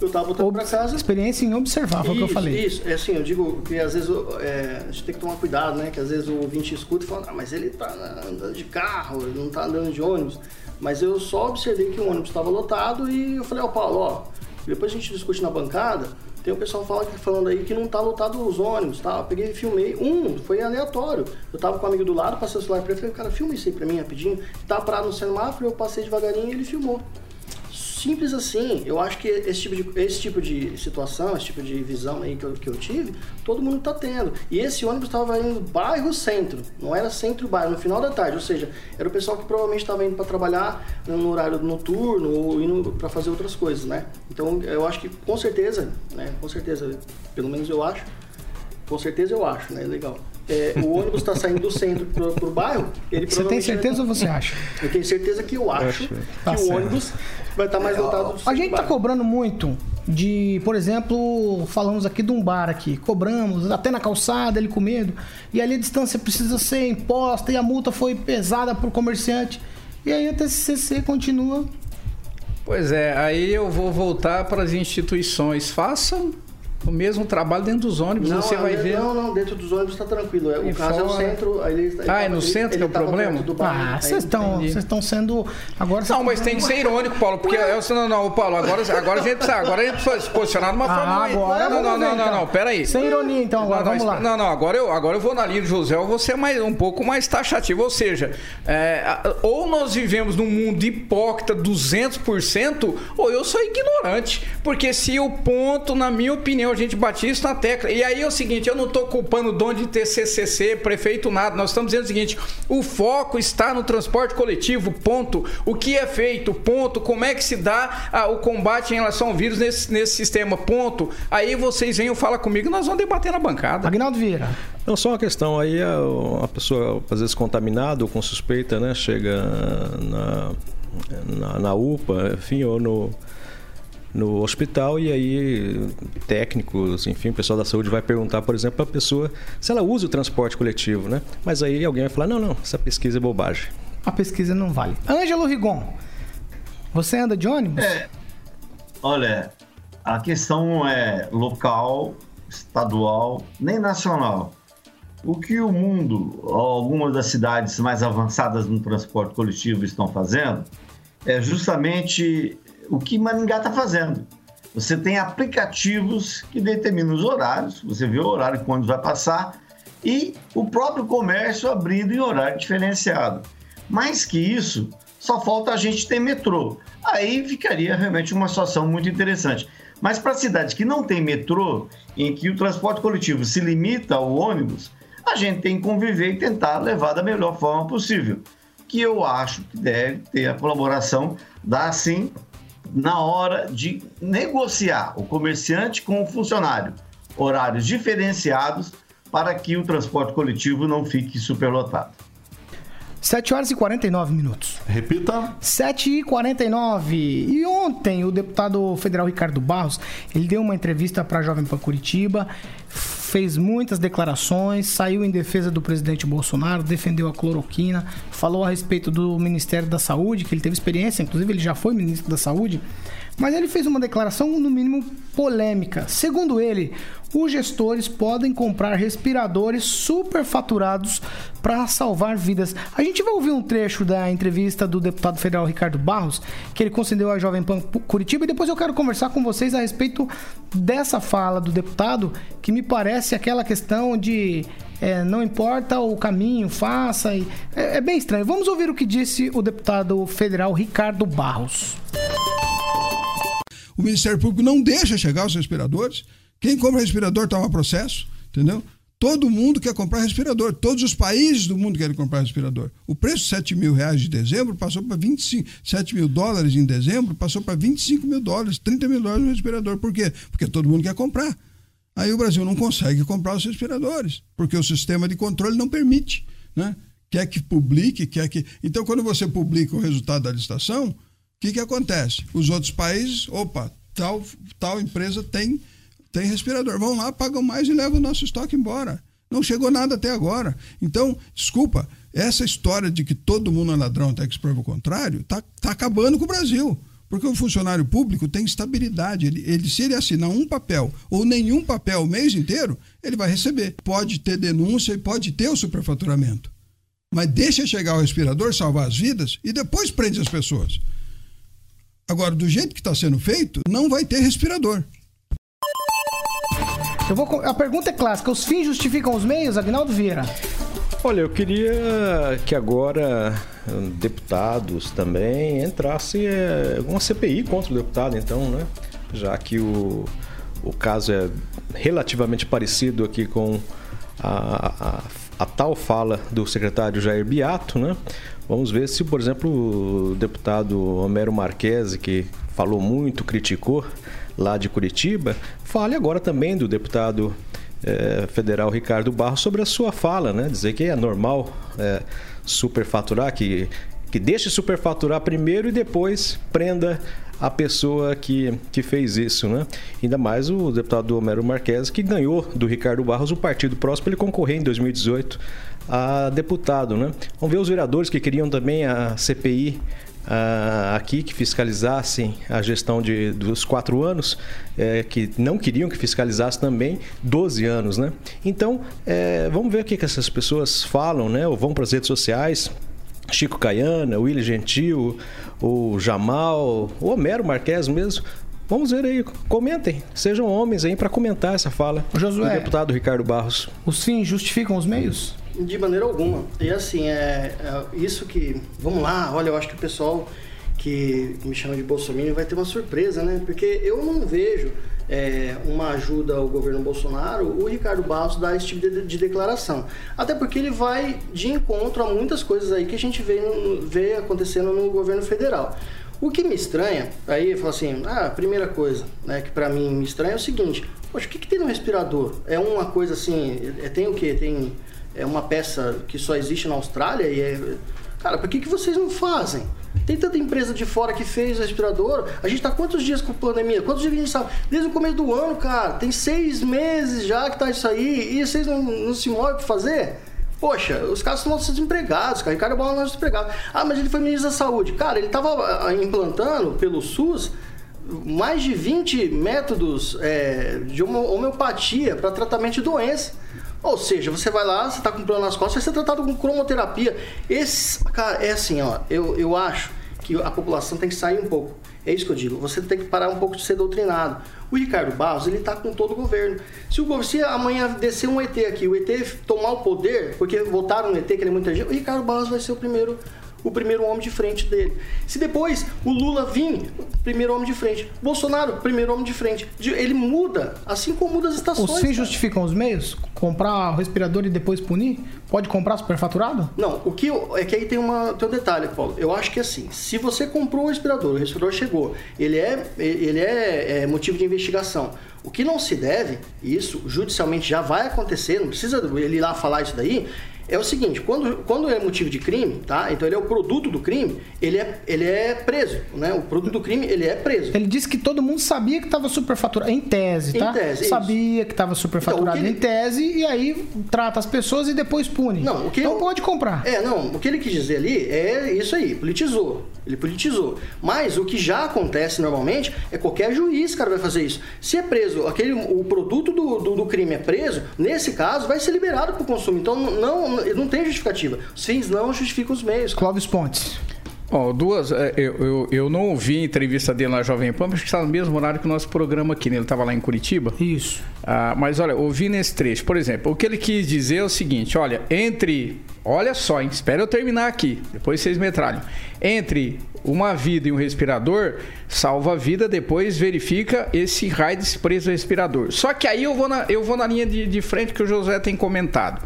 Eu tava voltando pra casa. Experiência em observar, foi o que eu falei. Isso, é assim, eu digo que às vezes é, a gente tem que tomar cuidado, né? Que às vezes o ouvinte escuta e fala, ah, mas ele tá andando de carro, ele não tá andando de ônibus. Mas eu só observei que o ônibus estava lotado e eu falei, ó, Paulo, ó, depois a gente discute na bancada, tem o pessoal fala, falando aí que não tá lotado os ônibus, tá? Eu peguei e filmei. Um, foi aleatório. Eu tava com um amigo do lado, passei o celular pra ele, falei, cara, filma isso aí pra mim rapidinho. Tá parado no semáforo, eu passei devagarinho e ele filmou. Simples assim, eu acho que esse tipo de, esse tipo de situação, esse tipo de visão aí que eu, que eu tive, todo mundo tá tendo. E esse ônibus estava indo bairro centro, não era centro-bairro, no final da tarde, ou seja, era o pessoal que provavelmente estava indo para trabalhar no horário noturno ou indo para fazer outras coisas, né? Então eu acho que com certeza, né? Com certeza, pelo menos eu acho, com certeza eu acho, né? Legal. É, o ônibus está saindo do centro pro, pro bairro, ele Você tem certeza ou você acha? Eu tenho certeza que eu acho que Tá o certo. ônibus vai estar mais lotado do A centro gente tá bairro. cobrando muito de, por exemplo, falamos aqui de um bar aqui, cobramos até na calçada, ele com medo, e ali a distância precisa ser imposta e a multa foi pesada pro comerciante. E aí a TCC continua. Pois é, aí eu vou voltar para as instituições. Façam o mesmo trabalho dentro dos ônibus, Não, você vai não, ver. Não, não, dentro dos ônibus está tranquilo. É, O E caso é o fora? centro. aí Ele, ele Ah, é tava- no ele- centro que ele é o problema? bairro, Ah, vocês estão entendi. vocês estão sendo agora Não, mas tem que ser irônico, Paulo, porque eu, não, não, Paulo, agora, agora a gente precisa, agora a gente precisa se posicionar de uma Ah, forma. agora não, não, ver, não, não, então. não, pera aí. Sem ironia, então, agora, não, não, vamos lá. Não, não, agora eu, agora eu vou na linha do José, eu vou ser mais, um pouco mais taxativo. Ou seja, é, ou nós vivemos num mundo hipócrita 200%, ou eu sou ignorante. Porque se o ponto, na minha opinião, a gente bate isso na tecla. E aí é o seguinte, eu não estou culpando o dono de TCCC, prefeito, nada. Nós estamos dizendo o seguinte, o foco está no transporte coletivo, ponto. O que é feito, ponto. Como é que se dá ah, o combate em relação ao vírus nesse, nesse sistema, ponto. Aí vocês venham falar comigo, nós vamos debater na bancada. Agnaldo Vieira. Não, só uma questão. Aí a, a pessoa, às vezes contaminada ou com suspeita, né? Chega na, na, na UPA, enfim, ou no, no hospital e aí técnicos, enfim, o pessoal da saúde vai perguntar, por exemplo, para a pessoa se ela usa o transporte coletivo, né? Mas aí alguém vai falar, não, não, essa pesquisa é bobagem. A pesquisa não vale. Ângelo Rigon. Você anda de ônibus? É. Olha, a questão é local, estadual, nem nacional. O que o mundo, algumas das cidades mais avançadas no transporte coletivo estão fazendo, é justamente o que Maringá está fazendo. Você tem aplicativos que determinam os horários, você vê o horário que o ônibus vai passar, e o próprio comércio abrindo em horário diferenciado. Mais que isso, só falta a gente ter metrô. Aí ficaria realmente uma situação muito interessante. Mas para cidades que não tem metrô, em que o transporte coletivo se limita ao ônibus, a gente tem que conviver e tentar levar da melhor forma possível. Que eu acho que deve ter a colaboração da sim na hora de negociar o comerciante com o funcionário horários diferenciados para que o transporte coletivo não fique superlotado. 7 horas e 49 minutos. Repita. 7 e 49 E ontem o deputado federal Ricardo Barros, ele deu uma entrevista para a Jovem Pan Curitiba, fez muitas declarações, saiu em defesa do presidente Bolsonaro, defendeu a cloroquina, falou a respeito do Ministério da Saúde, que ele teve experiência, inclusive ele já foi ministro da Saúde, mas ele fez uma declaração no mínimo polêmica. Segundo ele, os gestores podem comprar respiradores superfaturados para salvar vidas. A gente vai ouvir um trecho da entrevista do deputado federal Ricardo Barros, que ele concedeu à Jovem Pan Curitiba, e depois eu quero conversar com vocês a respeito dessa fala do deputado, que me parece aquela questão de é, não importa o caminho, faça. E, é, é bem estranho. Vamos ouvir o que disse o deputado federal Ricardo Barros. O Ministério Público não deixa chegar os respiradores. Quem compra respirador toma processo, entendeu? Todo mundo quer comprar respirador. Todos os países do mundo querem comprar respirador. O preço de 7 mil reais de dezembro passou para 25, 7 mil dólares em dezembro, passou para 25 mil dólares, 30 mil dólares no respirador. Por quê? Porque todo mundo quer comprar. Aí o Brasil não consegue comprar os respiradores, porque o sistema de controle não permite. Né? Quer que publique, quer que. Então, quando você publica o resultado da licitação, o que, que acontece? Os outros países, opa, tal, tal empresa tem, tem respirador. Vão lá, pagam mais e levam o nosso estoque embora. Não chegou nada até agora. Então, desculpa, essa história de que todo mundo é ladrão até que se prove o contrário, tá, tá acabando com o Brasil. Porque o funcionário público tem estabilidade. Ele, ele, se ele assinar um papel ou nenhum papel o mês inteiro, ele vai receber. Pode ter denúncia e pode ter o superfaturamento. Mas deixa chegar o respirador, salvar as vidas e depois prende as pessoas. Agora, do jeito que está sendo feito, não vai ter respirador. Eu vou, a pergunta é clássica: os fins justificam os meios, Agnaldo Vieira? Olha, eu queria que agora hum, deputados também entrassem é, uma CPI contra o deputado, então, né? Já que o, o caso é relativamente parecido aqui com a, a, a tal fala do secretário Jair Beato, né? Vamos ver se, por exemplo, o deputado Homero Marques, que falou muito, criticou lá de Curitiba, fale agora também do deputado é, federal Ricardo Barros sobre a sua fala, né? Dizer que é normal é, superfaturar, que, que deixe superfaturar primeiro e depois prenda a pessoa que, que fez isso, né? Ainda mais o deputado Homero Marques, que ganhou do Ricardo Barros o partido próximo ele concorrer em 2018 a deputado, né? Vamos ver os vereadores que queriam também a CPI Uh, aqui que fiscalizassem a gestão de, dos quatro anos, é, que não queriam que fiscalizasse também 12 anos, né? Então, é, vamos ver o que, que essas pessoas falam, né? Ou vão para as redes sociais. Chico Caiana, Willy Gentil, o Jamal, o Homero Marques mesmo. Vamos ver aí, comentem, sejam homens aí para comentar essa fala Josué, do deputado Ricardo Barros. Os fins justificam os meios? De maneira alguma. E assim, é, é, isso que. Vamos lá, olha, eu acho que o pessoal que me chama de Bolsonaro vai ter uma surpresa, né? Porque eu não vejo é, uma ajuda ao governo Bolsonaro o Ricardo Barros dar esse tipo de, de, declaração. Até porque ele vai de encontro a muitas coisas aí que a gente vê, vê acontecendo no governo federal. O que me estranha, aí eu falo assim, ah, a primeira coisa né, que para mim me estranha é o seguinte, poxa, o que, que tem no respirador? É uma coisa assim, é, tem o quê? Tem é uma peça que só existe na Austrália e é... Cara, por que, que vocês não fazem? Tem tanta empresa de fora que fez respirador. A gente tá quantos dias com pandemia? Quantos dias a gente sabe? Desde o começo do ano, cara. Tem seis meses já que tá isso aí. E vocês não, não se movem pra fazer? Poxa, os caras estão desempregados, cara. Ricardo Bola é desempregado. Ah, mas ele foi ministro da saúde. Cara, ele tava ah, implantando pelo SUS mais de 20 métodos é, de homeopatia para tratamento de doença. Ou seja, você vai lá, você está com problema nas costas, vai ser tratado com cromoterapia. Esse, cara, é assim, ó, eu, eu acho que a população tem que sair um pouco. É isso que eu digo. Você tem que parar um pouco de ser doutrinado. O Ricardo Barros, ele está com todo o governo. Se, o, se amanhã descer um ET aqui, o ET tomar o poder, porque votaram no ET, que ele é muita gente, o Ricardo Barros vai ser o primeiro o primeiro homem de frente dele. Se depois o Lula vir, primeiro homem de frente. Bolsonaro, primeiro homem de frente. Ele muda, assim como muda as estações. Os fins justificam os meios? Comprar o respirador e depois punir? Pode comprar superfaturado? Não, o que eu, é que aí tem, uma, tem um detalhe, Paulo. Eu acho que assim, se você comprou o respirador, o respirador chegou, ele é, ele é, é motivo de investigação. O que não se deve, isso judicialmente já vai acontecer, não precisa ele ir lá falar isso daí, é o seguinte, quando, quando é motivo de crime, tá? Então ele é o produto do crime, ele é, ele é preso, né? O produto do crime, ele é preso. Ele disse que todo mundo sabia que estava superfaturado, em tese, tá? Em tese, Sabia isso. que estava superfaturado então, ele... em tese e aí trata as pessoas e depois pune. Não, o que então pode comprar. É, não, o que ele quis dizer ali é isso aí, politizou. Ele politizou. Mas o que já acontece normalmente é qualquer juiz, cara, vai fazer isso. Se é preso, aquele, o produto do, do, do crime é preso, nesse caso vai ser liberado para o consumo. Então não, não tem justificativa. Os fins não justificam os meios. Clóvis Pontes. Ó, oh, duas, é, eu, eu, eu, não ouvi a entrevista dele na Jovem Pan, acho que está no mesmo horário que o nosso programa aqui, né? Ele estava lá em Curitiba. Isso. Ah, mas olha, ouvi nesse trecho, por exemplo, o que ele quis dizer é o seguinte: olha, entre. Olha só, hein, espera eu terminar aqui, depois vocês metralham. Entre uma vida e um respirador, salva a vida, depois verifica esse raio desse preço do respirador. Só que aí eu vou na, eu vou na linha de, de frente que o José tem comentado.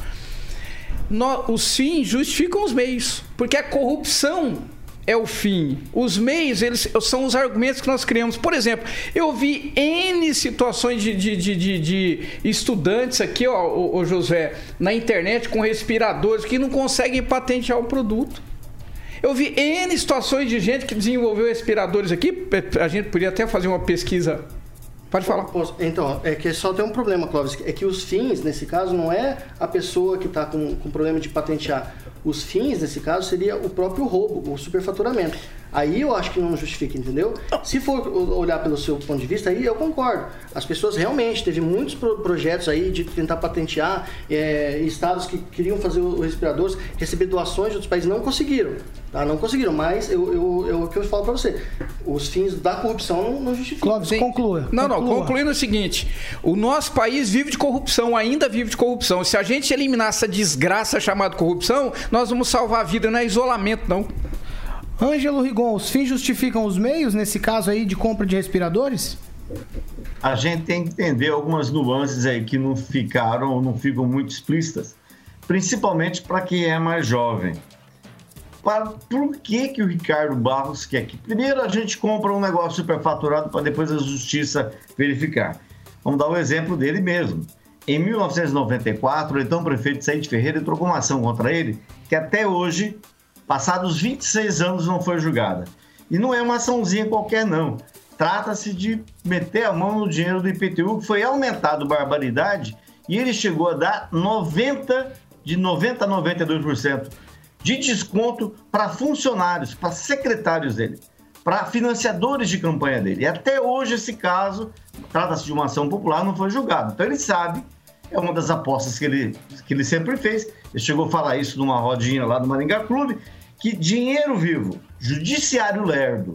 No, os fins justificam os meios, porque a corrupção é o fim. Os meios, eles são os argumentos que nós criamos. Por exemplo, eu vi N situações de, de, de, de estudantes aqui, ó, o, o José, na internet com respiradores que não conseguem patentear o produto. Eu vi N situações de gente que desenvolveu respiradores aqui. A gente podia até fazer uma pesquisa Pode falar. Então, é que só tem um problema, Clóvis. É que os fins, nesse caso, não é a pessoa que está com, com problema de patentear. Os fins, nesse caso, seria o próprio roubo, o superfaturamento. Aí eu acho que não justifica, entendeu? Se for olhar pelo seu ponto de vista, aí eu concordo. As pessoas realmente, teve muitos pro- projetos aí de tentar patentear, é, estados que queriam fazer os respiradores, receber doações de outros países, não conseguiram. Tá? Não conseguiram, mas eu, eu, eu, o que eu falo pra você, os fins da corrupção não, não justificam. Sim. Não, não, concluindo o seguinte: o nosso país vive de corrupção, ainda vive de corrupção. Se a gente eliminar essa desgraça chamada corrupção, nós vamos salvar a vida, não é isolamento, não. Ângelo Rigon, os fins justificam os meios, nesse caso aí de compra de respiradores? a gente tem que entender algumas nuances aí que não ficaram ou não ficam muito explícitas, principalmente para quem é mais jovem. Para, por que, que o Ricardo Barros quer que primeiro a gente compra um negócio superfaturado para depois a justiça verificar? Vamos dar o exemplo dele mesmo. Em 1994, o então prefeito Said Ferreira entrou com uma ação contra ele que até hoje, passados 26 anos, não foi julgada. E não é uma açãozinha qualquer, não. Trata-se de meter a mão no dinheiro do IPTU, que foi aumentado barbaridade, e ele chegou a dar 90, de 90 a 92% de desconto para funcionários, para secretários dele, para financiadores de campanha dele. E até hoje esse caso, trata-se de uma ação popular, não foi julgado. Então ele sabe, é uma das apostas que ele, que ele sempre fez. Ele chegou a falar isso numa rodinha lá do Maringá Clube, que dinheiro vivo, judiciário lerdo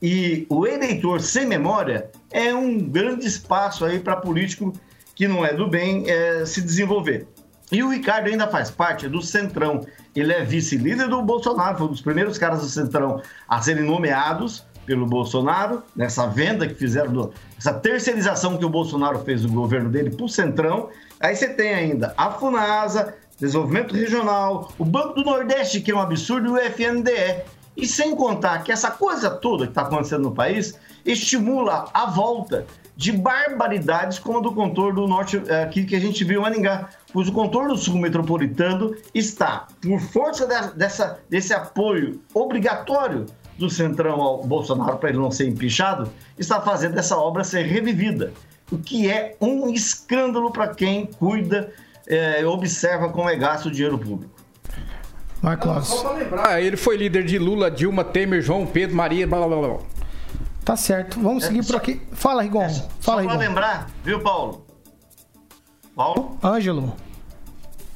e o eleitor sem memória é um grande espaço aí para político que não é do bem eh, se desenvolver. E o Ricardo ainda faz parte do Centrão. Ele é vice-líder do Bolsonaro, foi um dos primeiros caras do Centrão a serem nomeados pelo Bolsonaro, nessa venda que fizeram, do, essa terceirização que o Bolsonaro fez do governo dele para o Centrão. Aí você tem ainda a FUNASA, Desenvolvimento Regional, o Banco do Nordeste, que é um absurdo, e o FNDE. E sem contar que essa coisa toda que está acontecendo no país estimula a volta de barbaridades como a do contorno do norte eh, aqui que a gente viu em Maningá. Pois o contorno sul metropolitano está, por força de- dessa, desse apoio obrigatório do Centrão ao Bolsonaro para ele não ser empichado, está fazendo essa obra ser revivida. O que é um escândalo para quem cuida, eh, observa como é gasto o dinheiro público. Vai, Cláudio. Ah, ele foi líder de Lula, Dilma, Temer, João Pedro, Maria, blá blá blá. Tá certo. Vamos seguir por aqui. Fala, Rigon. Fala, Só Rigon. lembrar, viu, Paulo? Paulo? Ângelo.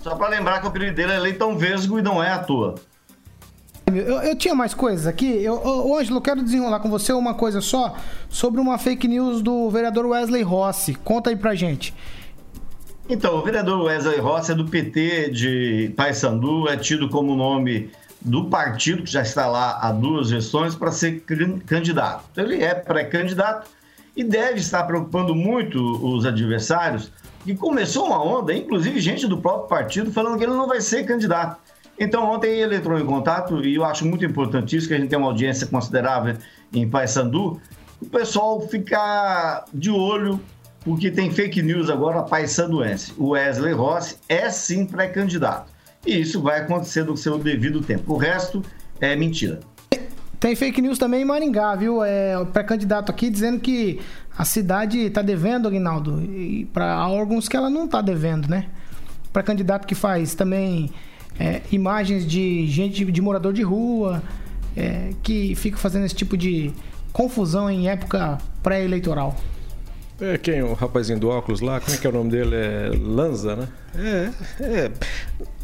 Só para lembrar que o apelido dele é Leitão Vesgo e não é à toa. Eu, eu tinha mais coisas aqui. Eu, ô, Ângelo, eu quero desenrolar com você uma coisa só sobre uma fake news do vereador Wesley Rossi. Conta aí pra gente. Então, o vereador Wesley Rossi é do PT de Paysandu, é tido como nome do partido, que já está lá há duas gestões, para ser can- candidato. Então, ele é pré-candidato e deve estar preocupando muito os adversários, e começou uma onda, inclusive gente do próprio partido, falando que ele não vai ser candidato. Então, ontem ele entrou em contato, e eu acho muito importante isso, que a gente tem uma audiência considerável em Paysandu, o pessoal ficar de olho porque tem fake news agora paysanduense. O Wesley Rossi é sim pré-candidato. E isso vai acontecer no seu devido tempo. O resto é mentira. Tem fake news também em Maringá, viu? É o pré-candidato aqui dizendo que a cidade tá devendo, Aguinaldo, e para órgãos que ela não tá devendo, né? Pré-candidato que faz também é, imagens de gente, de morador de rua, é, que fica fazendo esse tipo de confusão em época pré-eleitoral. É quem? O rapazinho do óculos lá? Como é que é o nome dele? É Lanza, né? É, é.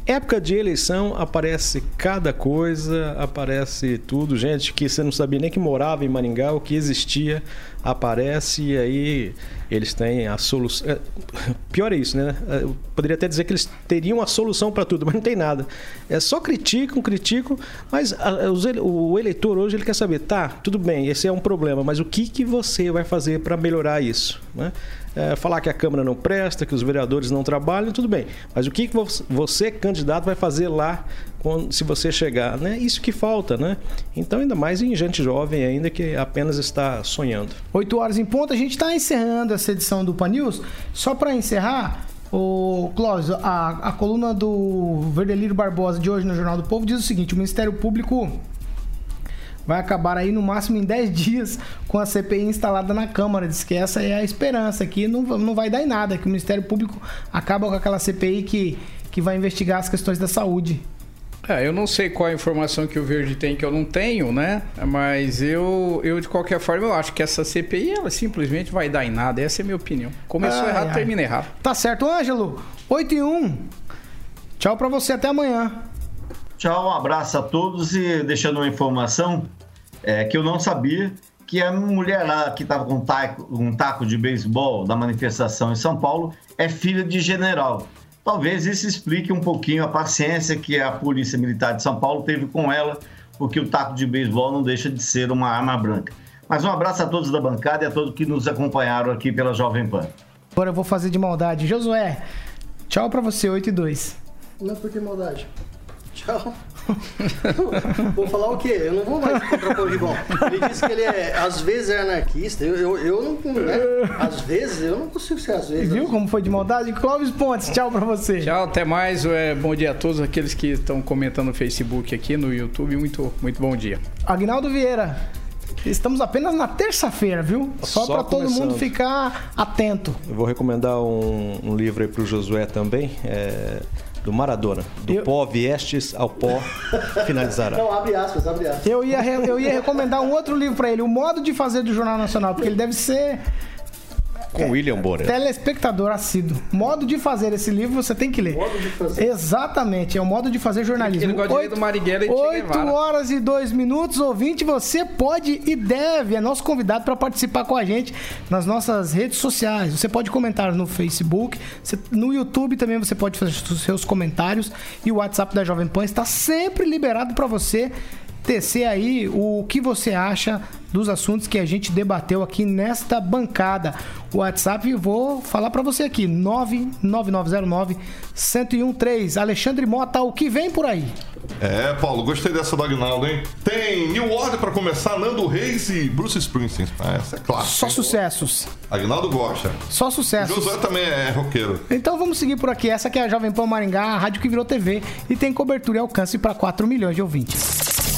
Época de eleição aparece cada coisa, aparece tudo. Gente que você não sabia nem que morava em Maringá, o que existia, aparece e aí eles têm a solução. é, Pior é isso, né? Eu poderia até dizer que eles teriam a solução para tudo, mas não tem nada. É só criticam, criticam, mas o eleitor hoje ele quer saber, tá, tudo bem, esse é um problema, mas o que, que você vai fazer para melhorar isso? Né? É, falar que a Câmara não presta, que os vereadores não trabalham, tudo bem. Mas o que, que vo- você, candidato, vai fazer lá quando, se você chegar? Né? Isso que falta, né? Então, ainda mais em gente jovem ainda que apenas está sonhando. 8 horas em ponto, a gente está encerrando essa edição do Pan News. Só para encerrar, o Clóvis, a, a coluna do Verdelírio Barbosa de hoje no Jornal do Povo diz o seguinte: o Ministério Público vai acabar aí no máximo em 10 dias com a CPI instalada na Câmara. Diz que essa é a esperança, que não, não vai dar em nada, que o Ministério Público acaba com aquela CPI que, que vai investigar as questões da saúde. É, eu não sei qual a informação que o Verde tem que eu não tenho, né? Mas eu, eu de qualquer forma, eu acho que essa CPI, ela simplesmente vai dar em nada. Essa é a minha opinião. Começou Ai, errado, ai. termina errado. Tá certo, Ângelo. 8 e 1. Tchau pra você, até amanhã. Tchau, um abraço a todos e deixando uma informação é, que eu não sabia que a mulher lá que estava com um taco, um taco de beisebol da manifestação em São Paulo é filha de general. Talvez isso explique um pouquinho a paciência que a Polícia Militar de São Paulo teve com ela, porque o taco de beisebol não deixa de ser uma arma branca. Mas um abraço a todos da bancada e a todos que nos acompanharam aqui pela Jovem Pan. Agora eu vou fazer de maldade. Josué, tchau pra você, 8 e 2. Não, por que maldade? Tchau. vou falar o quê? Eu não vou mais contrapor o Ribon. Ele disse que ele é, às vezes é anarquista. Eu, eu, eu não, né? Às vezes, eu não consigo ser às vezes. Viu como foi de maldade? Clóvis Pontes, tchau pra você. Tchau, até mais. É, bom dia a todos aqueles que estão comentando no Facebook aqui, no YouTube. Muito, muito bom dia. Agnaldo Vieira. Estamos apenas na terça-feira, viu? Só, Só pra todo mundo ficar atento. Eu vou recomendar um, um livro aí pro Josué também, é, do Maradona. Do pó viestes ao pó finalizará. Não, abre aspas, abre aspas. Eu ia, re- eu ia recomendar um outro livro pra ele, O Modo de Fazer do Jornal Nacional, porque ele deve ser Com William Bonner. telespectador assíduo. Modo de fazer esse livro você tem que ler. Modo de fazer. Exatamente, é o modo de fazer jornalismo. Ele gosta de ler do Marighella e Che 8 Guevara. horas e 2 minutos, ouvinte, você pode e deve, é nosso convidado para participar com a gente nas nossas redes sociais. Você pode comentar no Facebook, no YouTube também você pode fazer os seus comentários e o WhatsApp da Jovem Pan está sempre liberado para você tecer aí o que você acha dos assuntos que a gente debateu aqui nesta bancada. O WhatsApp vou falar para você aqui, 99909 1013. Alexandre Mota, o que vem por aí? É, Paulo, gostei dessa do Agnaldo, hein? Tem New Order pra começar, Nando Reis e Bruce Springsteen. Ah, Essa é clássica. Só sucessos. Agnaldo gosta. Só sucessos. Josué também é roqueiro. Então vamos seguir por aqui. Essa aqui é a Jovem Pan Maringá, a rádio que virou TV e tem cobertura e alcance para 4 milhões de ouvintes.